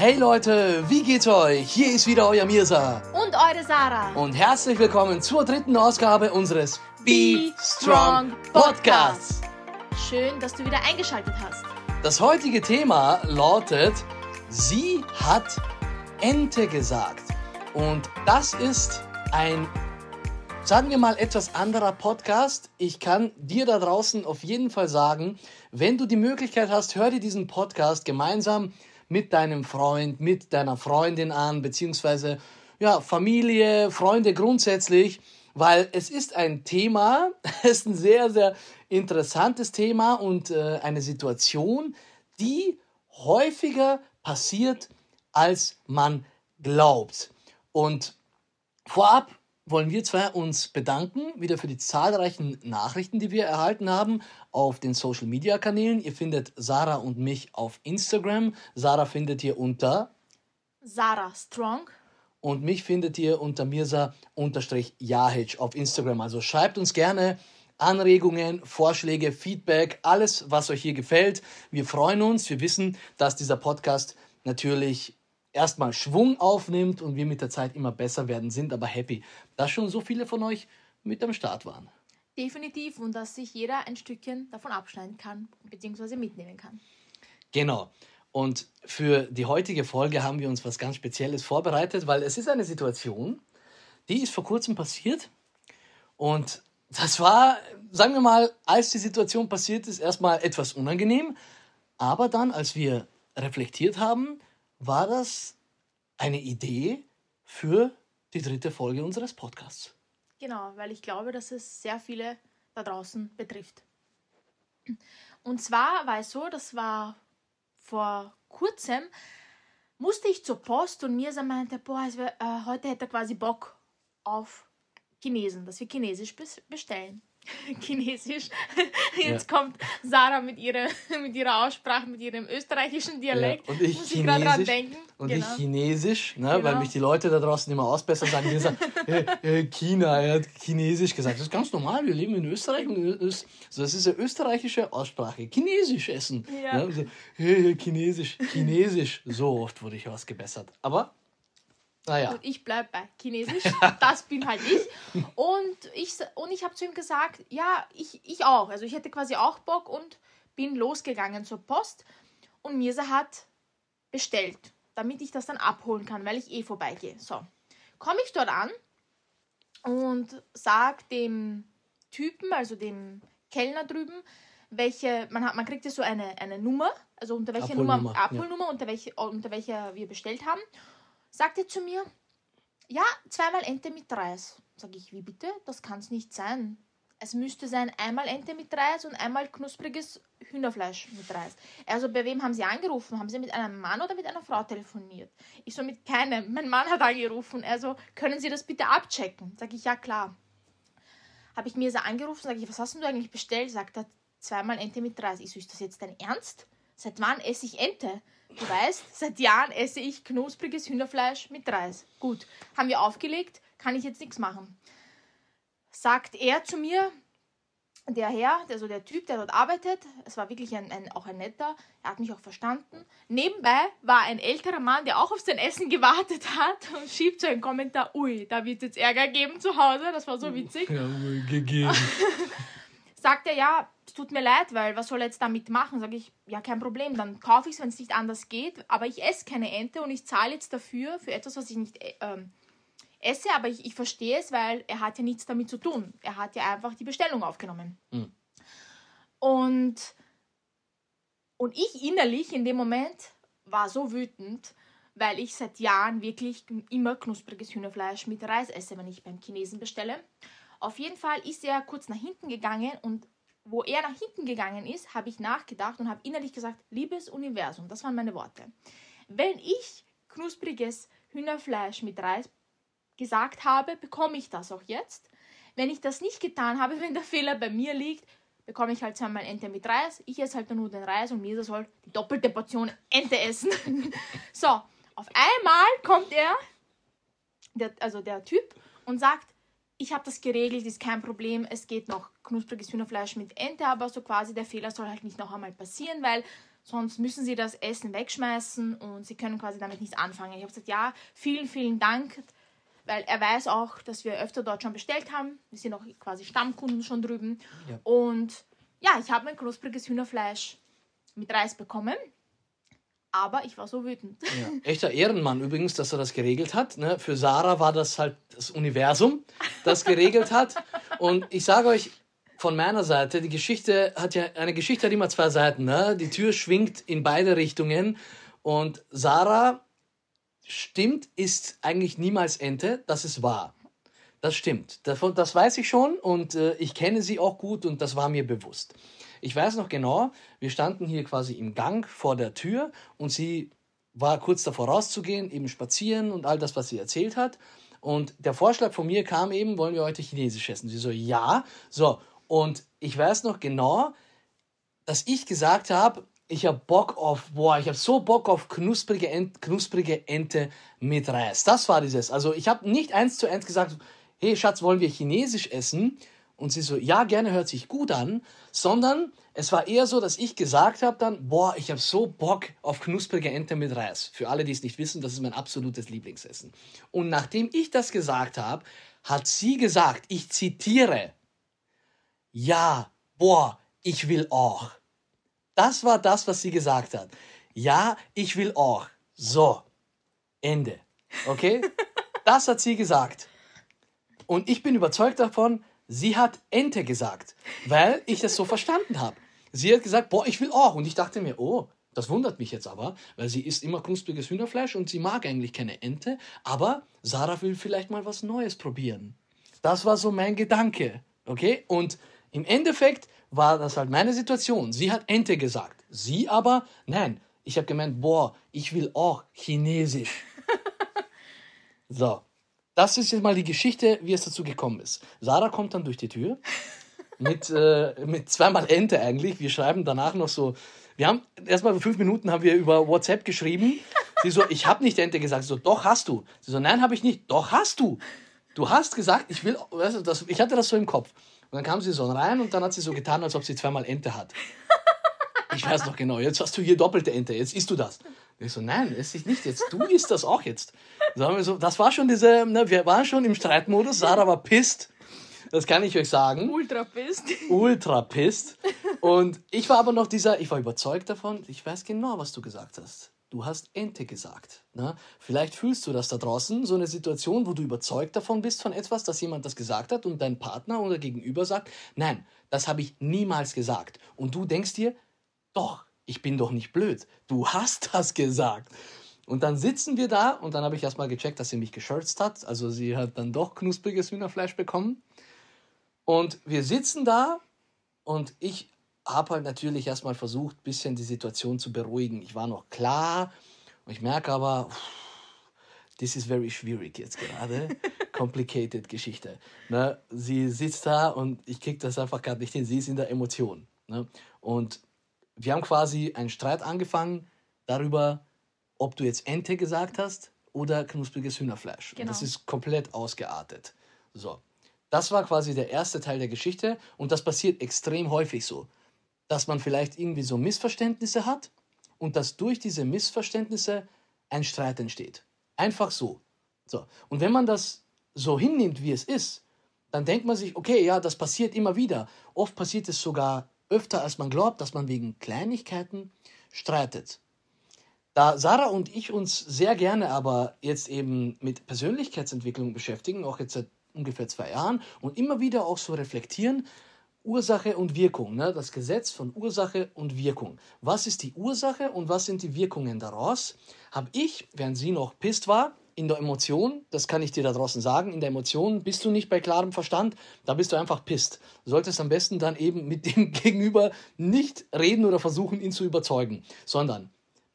Hey Leute, wie geht's euch? Hier ist wieder euer Mirsa. Und eure Sarah. Und herzlich willkommen zur dritten Ausgabe unseres Be Strong Podcasts. Schön, dass du wieder eingeschaltet hast. Das heutige Thema lautet, sie hat Ente gesagt. Und das ist ein, sagen wir mal, etwas anderer Podcast. Ich kann dir da draußen auf jeden Fall sagen, wenn du die Möglichkeit hast, hör dir diesen Podcast gemeinsam mit deinem Freund, mit deiner Freundin an, beziehungsweise ja, Familie, Freunde grundsätzlich, weil es ist ein Thema, es ist ein sehr, sehr interessantes Thema und äh, eine Situation, die häufiger passiert, als man glaubt. Und vorab wollen wir zwei uns bedanken, wieder für die zahlreichen Nachrichten, die wir erhalten haben auf den Social Media Kanälen. Ihr findet Sarah und mich auf Instagram. Sarah findet ihr unter Sarah Strong. Und mich findet ihr unter Mirsa-Jahic auf Instagram. Also schreibt uns gerne Anregungen, Vorschläge, Feedback, alles, was euch hier gefällt. Wir freuen uns. Wir wissen, dass dieser Podcast natürlich erstmal Schwung aufnimmt und wir mit der Zeit immer besser werden, sind aber happy, dass schon so viele von euch mit am Start waren. Definitiv und dass sich jeder ein Stückchen davon abschneiden kann bzw. mitnehmen kann. Genau. Und für die heutige Folge haben wir uns was ganz Spezielles vorbereitet, weil es ist eine Situation, die ist vor kurzem passiert und das war, sagen wir mal, als die Situation passiert ist, erstmal etwas unangenehm, aber dann, als wir reflektiert haben, war das eine Idee für die dritte Folge unseres Podcasts. Genau, weil ich glaube, dass es sehr viele da draußen betrifft. Und zwar war es so, das war vor kurzem, musste ich zur Post und mir meinte, boah, also, äh, heute hätte er quasi Bock auf Chinesen, dass wir Chinesisch bestellen. Chinesisch. Jetzt ja. kommt Sarah mit ihrer, mit ihrer Aussprache, mit ihrem österreichischen Dialekt. Ja. Und ich Muss Chinesisch. Ich denken. Und genau. ich Chinesisch, ne, genau. weil mich die Leute da draußen immer ausbessern, sagen, die sagen äh, äh, China, er hat Chinesisch gesagt. Das ist ganz normal, wir leben in Österreich und Öst so, das ist eine österreichische Aussprache. Chinesisch essen. Ja. Ne, so, äh, Chinesisch, Chinesisch. So oft wurde ich ausgebessert. Aber naja. Und ich bleibe bei Chinesisch. Das bin halt ich. Und ich, und ich habe zu ihm gesagt, ja, ich, ich auch. Also ich hätte quasi auch Bock und bin losgegangen zur Post. Und Mirsa hat bestellt, damit ich das dann abholen kann, weil ich eh vorbeigehe. So, komme ich dort an und sage dem Typen, also dem Kellner drüben, welche, man, hat, man kriegt ja so eine, eine Nummer, also unter welcher Abholnummer, Nummer, Abholnummer, ja. unter, welche, unter welcher wir bestellt haben sagte zu mir, ja, zweimal Ente mit Reis. Sag ich, wie bitte? Das kann es nicht sein. Es müsste sein einmal Ente mit Reis und einmal knuspriges Hühnerfleisch mit Reis. Also bei wem haben Sie angerufen? Haben Sie mit einem Mann oder mit einer Frau telefoniert? Ich so mit keinem. Mein Mann hat angerufen. Also können Sie das bitte abchecken? Sag ich, ja klar. Habe ich mir so angerufen, sage ich, was hast du eigentlich bestellt? Sagt er, zweimal Ente mit Reis. Ich so, ist das jetzt dein Ernst? Seit wann esse ich Ente? Du weißt, seit Jahren esse ich knuspriges Hühnerfleisch mit Reis. Gut, haben wir aufgelegt, kann ich jetzt nichts machen. Sagt er zu mir, der Herr, also der Typ, der dort arbeitet, es war wirklich ein, ein, auch ein netter, er hat mich auch verstanden. Nebenbei war ein älterer Mann, der auch auf sein Essen gewartet hat und schiebt so einen Kommentar, ui, da wird es jetzt Ärger geben zu Hause, das war so witzig. Ja, gegeben. Sagt er, ja, es tut mir leid, weil was soll er jetzt damit machen? Sage ich, ja, kein Problem, dann kaufe ich es, wenn es nicht anders geht. Aber ich esse keine Ente und ich zahle jetzt dafür, für etwas, was ich nicht äh, ähm, esse. Aber ich, ich verstehe es, weil er hat ja nichts damit zu tun. Er hat ja einfach die Bestellung aufgenommen. Mhm. Und, und ich innerlich in dem Moment war so wütend, weil ich seit Jahren wirklich immer knuspriges Hühnerfleisch mit Reis esse, wenn ich beim Chinesen bestelle. Auf jeden Fall ist er kurz nach hinten gegangen und wo er nach hinten gegangen ist, habe ich nachgedacht und habe innerlich gesagt, liebes Universum, das waren meine Worte. Wenn ich knuspriges Hühnerfleisch mit Reis gesagt habe, bekomme ich das auch jetzt. Wenn ich das nicht getan habe, wenn der Fehler bei mir liegt, bekomme ich halt zweimal Ente mit Reis. Ich esse halt nur den Reis und Misa soll die doppelte Portion Ente essen. so, auf einmal kommt er, der, also der Typ, und sagt, ich habe das geregelt, ist kein Problem. Es geht noch knuspriges Hühnerfleisch mit Ente, aber so quasi der Fehler soll halt nicht noch einmal passieren, weil sonst müssen sie das Essen wegschmeißen und sie können quasi damit nichts anfangen. Ich habe gesagt, ja, vielen, vielen Dank, weil er weiß auch, dass wir öfter dort schon bestellt haben. Wir sind auch quasi Stammkunden schon drüben. Ja. Und ja, ich habe mein knuspriges Hühnerfleisch mit Reis bekommen. Aber ich war so wütend. Ja. Echter Ehrenmann übrigens, dass er das geregelt hat. Ne? Für Sarah war das halt das Universum, das geregelt hat. Und ich sage euch von meiner Seite, die Geschichte hat ja, eine Geschichte hat immer zwei Seiten. Ne? Die Tür schwingt in beide Richtungen. Und Sarah stimmt, ist eigentlich niemals Ente. Das ist wahr. Das stimmt. Davon, das weiß ich schon und äh, ich kenne sie auch gut und das war mir bewusst. Ich weiß noch genau, wir standen hier quasi im Gang vor der Tür und sie war kurz davor rauszugehen, eben spazieren und all das, was sie erzählt hat. Und der Vorschlag von mir kam eben, wollen wir heute Chinesisch essen? Sie so, ja. So, und ich weiß noch genau, dass ich gesagt habe, ich habe Bock auf, boah, ich habe so Bock auf knusprige, Ent, knusprige Ente mit Reis. Das war dieses. Also ich habe nicht eins zu eins gesagt, hey Schatz, wollen wir Chinesisch essen? Und sie so, ja, gerne hört sich gut an, sondern es war eher so, dass ich gesagt habe dann, boah, ich habe so Bock auf knusprige Ente mit Reis. Für alle, die es nicht wissen, das ist mein absolutes Lieblingsessen. Und nachdem ich das gesagt habe, hat sie gesagt, ich zitiere, ja, boah, ich will auch. Das war das, was sie gesagt hat. Ja, ich will auch. So, Ende. Okay? Das hat sie gesagt. Und ich bin überzeugt davon, Sie hat Ente gesagt, weil ich das so verstanden habe. Sie hat gesagt, boah, ich will auch. Und ich dachte mir, oh, das wundert mich jetzt aber, weil sie isst immer knuspriges Hühnerfleisch und sie mag eigentlich keine Ente. Aber Sarah will vielleicht mal was Neues probieren. Das war so mein Gedanke. Okay? Und im Endeffekt war das halt meine Situation. Sie hat Ente gesagt. Sie aber, nein, ich habe gemeint, boah, ich will auch Chinesisch. So, das ist jetzt mal die Geschichte, wie es dazu gekommen ist. Sarah kommt dann durch die Tür mit, äh, mit zweimal Ente eigentlich. Wir schreiben danach noch so. Wir haben erstmal fünf Minuten haben wir über WhatsApp geschrieben. Sie so, ich habe nicht Ente gesagt. So, doch hast du. Sie so, nein, habe ich nicht. Doch hast du. Du hast gesagt, ich will, weißt du, das, ich hatte das so im Kopf. Und dann kam sie so rein und dann hat sie so getan, als ob sie zweimal Ente hat. Ich weiß noch genau, jetzt hast du hier doppelte Ente, jetzt isst du das. Ich so, nein, ess ich nicht jetzt. Du isst das auch jetzt. So, das war schon diese, ne, wir waren schon im Streitmodus. Sarah war pisst. Das kann ich euch sagen. Ultra pisst. Ultra pisst. Und ich war aber noch dieser, ich war überzeugt davon, ich weiß genau, was du gesagt hast. Du hast Ente gesagt. Ne? Vielleicht fühlst du das da draußen, so eine Situation, wo du überzeugt davon bist von etwas, dass jemand das gesagt hat und dein Partner oder Gegenüber sagt, nein, das habe ich niemals gesagt. Und du denkst dir, doch, ich bin doch nicht blöd. Du hast das gesagt. Und dann sitzen wir da und dann habe ich erstmal gecheckt, dass sie mich geschürzt hat. Also sie hat dann doch knuspriges Hühnerfleisch bekommen. Und wir sitzen da und ich habe halt natürlich erstmal versucht, ein bisschen die Situation zu beruhigen. Ich war noch klar und ich merke aber, this is very schwierig jetzt gerade. Complicated Geschichte. Ne? Sie sitzt da und ich kriege das einfach gerade nicht hin. Sie ist in der Emotion. Ne? Und wir haben quasi einen Streit angefangen darüber, ob du jetzt Ente gesagt hast oder knuspriges Hühnerfleisch. Genau. Und das ist komplett ausgeartet. So. Das war quasi der erste Teil der Geschichte und das passiert extrem häufig so, dass man vielleicht irgendwie so Missverständnisse hat und dass durch diese Missverständnisse ein Streit entsteht. Einfach so. So. Und wenn man das so hinnimmt, wie es ist, dann denkt man sich, okay, ja, das passiert immer wieder. Oft passiert es sogar öfter, als man glaubt, dass man wegen Kleinigkeiten streitet. Da Sarah und ich uns sehr gerne aber jetzt eben mit Persönlichkeitsentwicklung beschäftigen, auch jetzt seit ungefähr zwei Jahren und immer wieder auch so reflektieren, Ursache und Wirkung, ne? das Gesetz von Ursache und Wirkung. Was ist die Ursache und was sind die Wirkungen daraus? Habe ich, während sie noch pisst war, in der Emotion, das kann ich dir da draußen sagen, in der Emotion bist du nicht bei klarem Verstand, da bist du einfach pisst. Du solltest am besten dann eben mit dem Gegenüber nicht reden oder versuchen, ihn zu überzeugen, sondern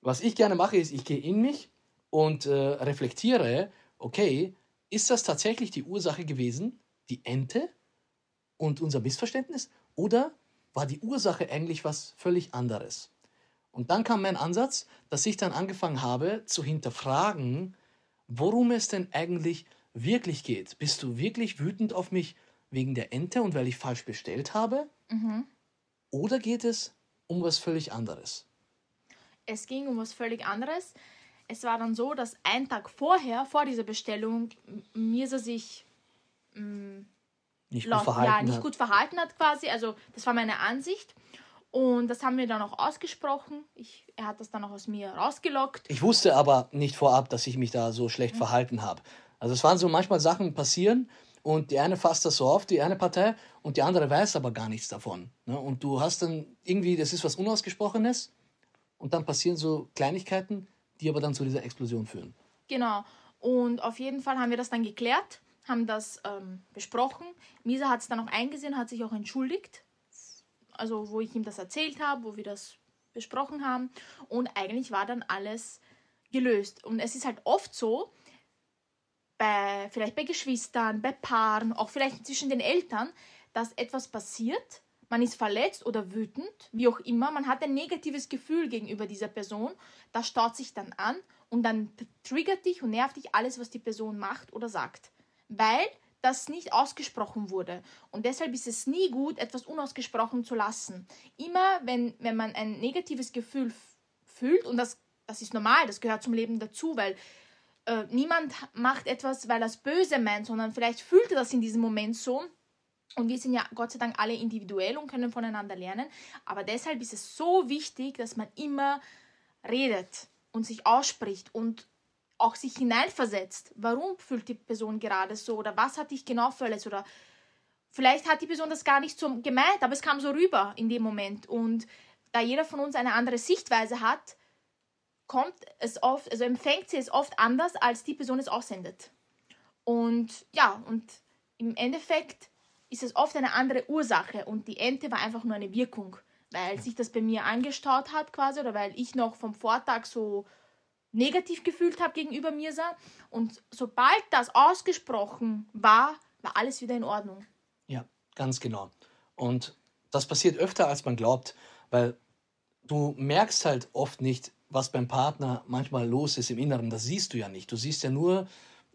was ich gerne mache, ist, ich gehe in mich und äh, reflektiere, okay, ist das tatsächlich die Ursache gewesen, die Ente und unser Missverständnis? Oder war die Ursache eigentlich was völlig anderes? Und dann kam mein Ansatz, dass ich dann angefangen habe zu hinterfragen, worum es denn eigentlich wirklich geht. Bist du wirklich wütend auf mich wegen der Ente und weil ich falsch bestellt habe? Mhm. Oder geht es um was völlig anderes? es ging um was völlig anderes. Es war dann so, dass ein Tag vorher, vor dieser Bestellung, Mirsa sich mh, nicht, gut verhalten ja, nicht hat. gut verhalten hat quasi. Also das war meine Ansicht. Und das haben wir dann auch ausgesprochen. Ich, er hat das dann auch aus mir rausgelockt. Ich wusste aber nicht vorab, dass ich mich da so schlecht mhm. verhalten habe. Also es waren so manchmal Sachen passieren und die eine fasst das so auf, die eine Partei, und die andere weiß aber gar nichts davon. Ne? Und du hast dann irgendwie, das ist was Unausgesprochenes und dann passieren so Kleinigkeiten, die aber dann zu dieser Explosion führen. Genau. Und auf jeden Fall haben wir das dann geklärt, haben das ähm, besprochen. Misa hat es dann auch eingesehen, hat sich auch entschuldigt. Also wo ich ihm das erzählt habe, wo wir das besprochen haben. Und eigentlich war dann alles gelöst. Und es ist halt oft so, bei, vielleicht bei Geschwistern, bei Paaren, auch vielleicht zwischen den Eltern, dass etwas passiert, man ist verletzt oder wütend, wie auch immer, man hat ein negatives Gefühl gegenüber dieser Person, das staut sich dann an und dann triggert dich und nervt dich alles, was die Person macht oder sagt, weil das nicht ausgesprochen wurde. Und deshalb ist es nie gut, etwas unausgesprochen zu lassen. Immer, wenn, wenn man ein negatives Gefühl fühlt, und das, das ist normal, das gehört zum Leben dazu, weil äh, niemand macht etwas, weil er es böse meint, sondern vielleicht fühlt er das in diesem Moment so. Und wir sind ja Gott sei Dank alle individuell und können voneinander lernen. Aber deshalb ist es so wichtig, dass man immer redet und sich ausspricht und auch sich hineinversetzt. Warum fühlt die Person gerade so oder was hat dich genau verletzt oder vielleicht hat die Person das gar nicht so gemeint, aber es kam so rüber in dem Moment. Und da jeder von uns eine andere Sichtweise hat, kommt es oft, also empfängt sie es oft anders, als die Person es aussendet. Und ja, und im Endeffekt ist es oft eine andere Ursache und die Ente war einfach nur eine Wirkung, weil sich das bei mir angestaut hat quasi oder weil ich noch vom Vortag so negativ gefühlt habe gegenüber Mirsa und sobald das ausgesprochen war, war alles wieder in Ordnung. Ja, ganz genau. Und das passiert öfter, als man glaubt, weil du merkst halt oft nicht, was beim Partner manchmal los ist im Inneren, das siehst du ja nicht. Du siehst ja nur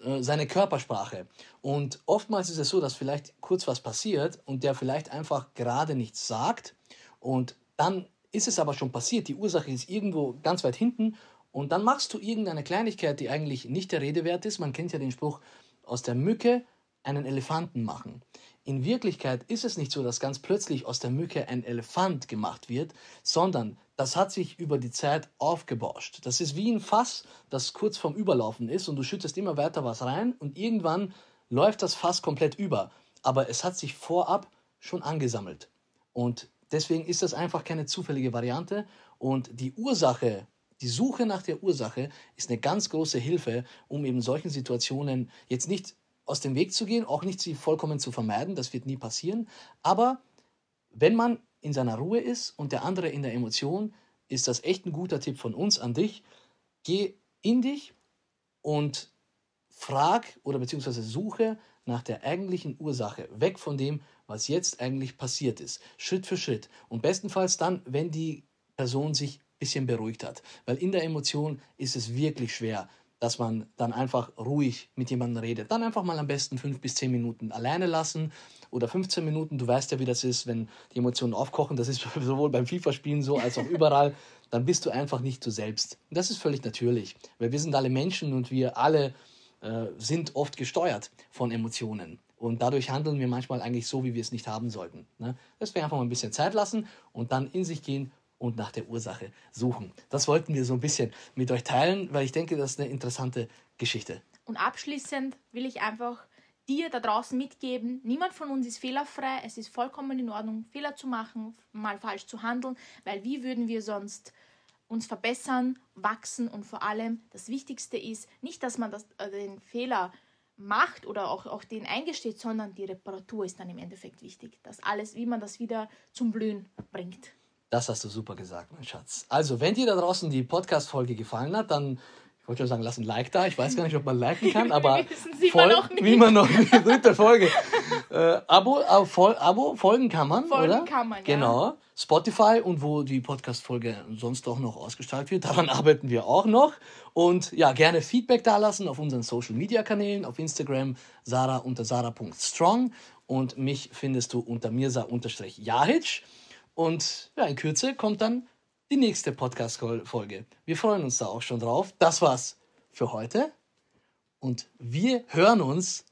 äh, seine Körpersprache. Und oftmals ist es so, dass vielleicht kurz was passiert und der vielleicht einfach gerade nichts sagt und dann ist es aber schon passiert. Die Ursache ist irgendwo ganz weit hinten und dann machst du irgendeine Kleinigkeit, die eigentlich nicht der Rede wert ist. Man kennt ja den Spruch, aus der Mücke einen Elefanten machen. In Wirklichkeit ist es nicht so, dass ganz plötzlich aus der Mücke ein Elefant gemacht wird, sondern das hat sich über die Zeit aufgebauscht. Das ist wie ein Fass, das kurz vorm Überlaufen ist und du schüttest immer weiter was rein und irgendwann läuft das Fass komplett über. Aber es hat sich vorab schon angesammelt. Und deswegen ist das einfach keine zufällige Variante. Und die Ursache, die Suche nach der Ursache ist eine ganz große Hilfe, um eben solchen Situationen jetzt nicht aus dem Weg zu gehen, auch nicht sie vollkommen zu vermeiden, das wird nie passieren. Aber wenn man in seiner Ruhe ist und der andere in der Emotion, ist das echt ein guter Tipp von uns an dich. Geh in dich und frag oder beziehungsweise suche nach der eigentlichen Ursache, weg von dem, was jetzt eigentlich passiert ist, Schritt für Schritt. Und bestenfalls dann, wenn die Person sich bisschen beruhigt hat. Weil in der Emotion ist es wirklich schwer, dass man dann einfach ruhig mit jemandem redet. Dann einfach mal am besten fünf bis zehn Minuten alleine lassen oder 15 Minuten. Du weißt ja, wie das ist, wenn die Emotionen aufkochen. Das ist sowohl beim FIFA-Spielen so als auch überall. Dann bist du einfach nicht du selbst. Das ist völlig natürlich, weil wir sind alle Menschen und wir alle äh, sind oft gesteuert von Emotionen. Und dadurch handeln wir manchmal eigentlich so, wie wir es nicht haben sollten. Ne? Das einfach mal ein bisschen Zeit lassen und dann in sich gehen und nach der Ursache suchen. Das wollten wir so ein bisschen mit euch teilen, weil ich denke, das ist eine interessante Geschichte. Und abschließend will ich einfach dir da draußen mitgeben, niemand von uns ist fehlerfrei. Es ist vollkommen in Ordnung, Fehler zu machen, mal falsch zu handeln, weil wie würden wir sonst uns verbessern, wachsen und vor allem das Wichtigste ist nicht, dass man das, äh, den Fehler macht oder auch, auch den eingesteht, sondern die Reparatur ist dann im Endeffekt wichtig. Das alles, wie man das wieder zum Blühen bringt. Das hast du super gesagt, mein Schatz. Also, wenn dir da draußen die Podcast-Folge gefallen hat, dann, ich wollte schon sagen, lass ein Like da. Ich weiß gar nicht, ob man liken kann, aber voll, wie man noch nicht. dritte Folge. äh, Abo, äh, voll, Abo, folgen kann man, folgen oder? kann man, Genau. Ja. Spotify und wo die Podcast-Folge sonst auch noch ausgestrahlt wird. Daran arbeiten wir auch noch. Und ja, gerne Feedback dalassen auf unseren Social-Media-Kanälen, auf Instagram, Sarah unter sarah.strong und mich findest du unter mirsa-jahic. Und ja, in Kürze kommt dann die nächste Podcast-Folge. Wir freuen uns da auch schon drauf. Das war's für heute. Und wir hören uns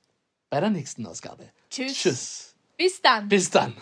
bei der nächsten Ausgabe. Tschüss. Tschüss. Bis dann. Bis dann.